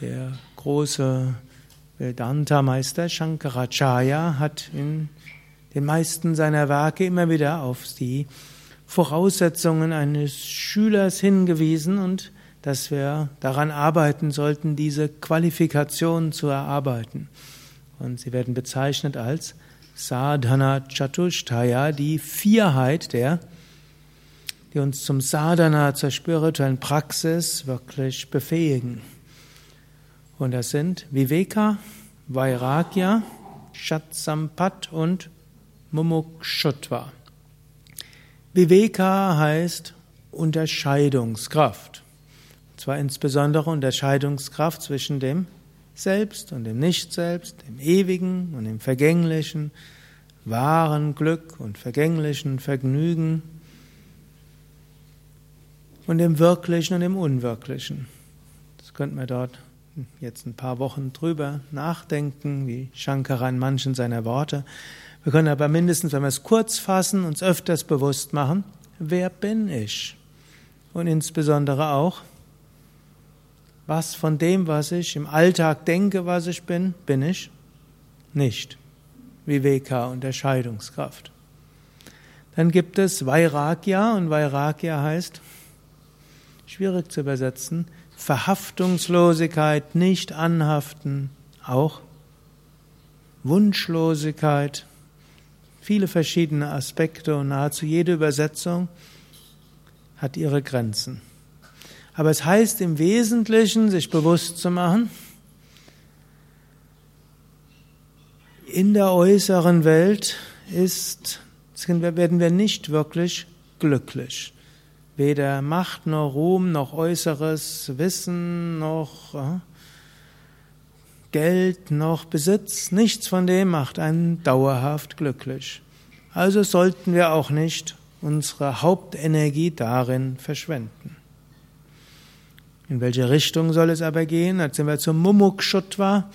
Der große Vedanta-Meister Shankaracharya hat in den meisten seiner Werke immer wieder auf die Voraussetzungen eines Schülers hingewiesen und dass wir daran arbeiten sollten, diese Qualifikation zu erarbeiten. Und sie werden bezeichnet als Sadhana Chatushtaya, die Vierheit der, die uns zum Sadhana, zur spirituellen Praxis wirklich befähigen. Und das sind Viveka, Vairagya, Shatsampat und Mumukshutva. Viveka heißt Unterscheidungskraft. Und zwar insbesondere Unterscheidungskraft zwischen dem Selbst und dem Nicht-Selbst, dem Ewigen und dem Vergänglichen, wahren Glück und vergänglichen Vergnügen und dem Wirklichen und dem Unwirklichen. Das könnte man dort jetzt ein paar Wochen drüber nachdenken, wie Shankara in manchen seiner Worte. Wir können aber mindestens, wenn wir es kurz fassen, uns öfters bewusst machen, wer bin ich? Und insbesondere auch, was von dem, was ich im Alltag denke, was ich bin, bin ich nicht. Viveka, Unterscheidungskraft. Dann gibt es Vairagya und Vairagya heißt, schwierig zu übersetzen, Verhaftungslosigkeit, nicht anhaften, auch Wunschlosigkeit, viele verschiedene Aspekte und nahezu jede Übersetzung hat ihre Grenzen. Aber es heißt im Wesentlichen, sich bewusst zu machen, in der äußeren Welt ist, werden wir nicht wirklich glücklich weder Macht noch Ruhm noch äußeres Wissen noch äh, Geld noch Besitz, nichts von dem macht einen dauerhaft glücklich. Also sollten wir auch nicht unsere Hauptenergie darin verschwenden. In welche Richtung soll es aber gehen? Jetzt sind wir zum Mumukshutva.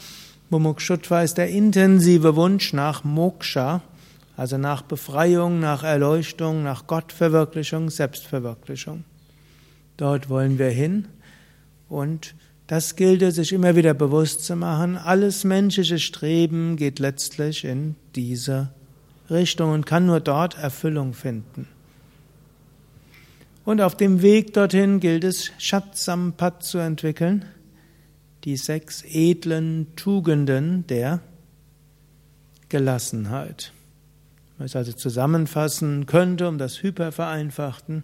Mumukshutva ist der intensive Wunsch nach Moksha, also nach Befreiung, nach Erleuchtung, nach Gottverwirklichung, Selbstverwirklichung. Dort wollen wir hin und das gilt es sich immer wieder bewusst zu machen. Alles menschliche Streben geht letztlich in diese Richtung und kann nur dort Erfüllung finden. Und auf dem Weg dorthin gilt es, Shatsampat zu entwickeln, die sechs edlen Tugenden der Gelassenheit. Man es also zusammenfassen könnte, um das Hypervereinfachten.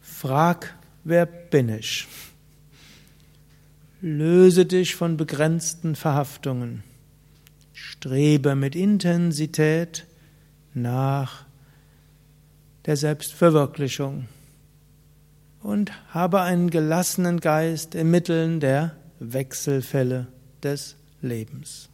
Frag, wer bin ich? Löse dich von begrenzten Verhaftungen. Strebe mit Intensität nach der Selbstverwirklichung und habe einen gelassenen Geist im Mitteln der Wechselfälle des Lebens.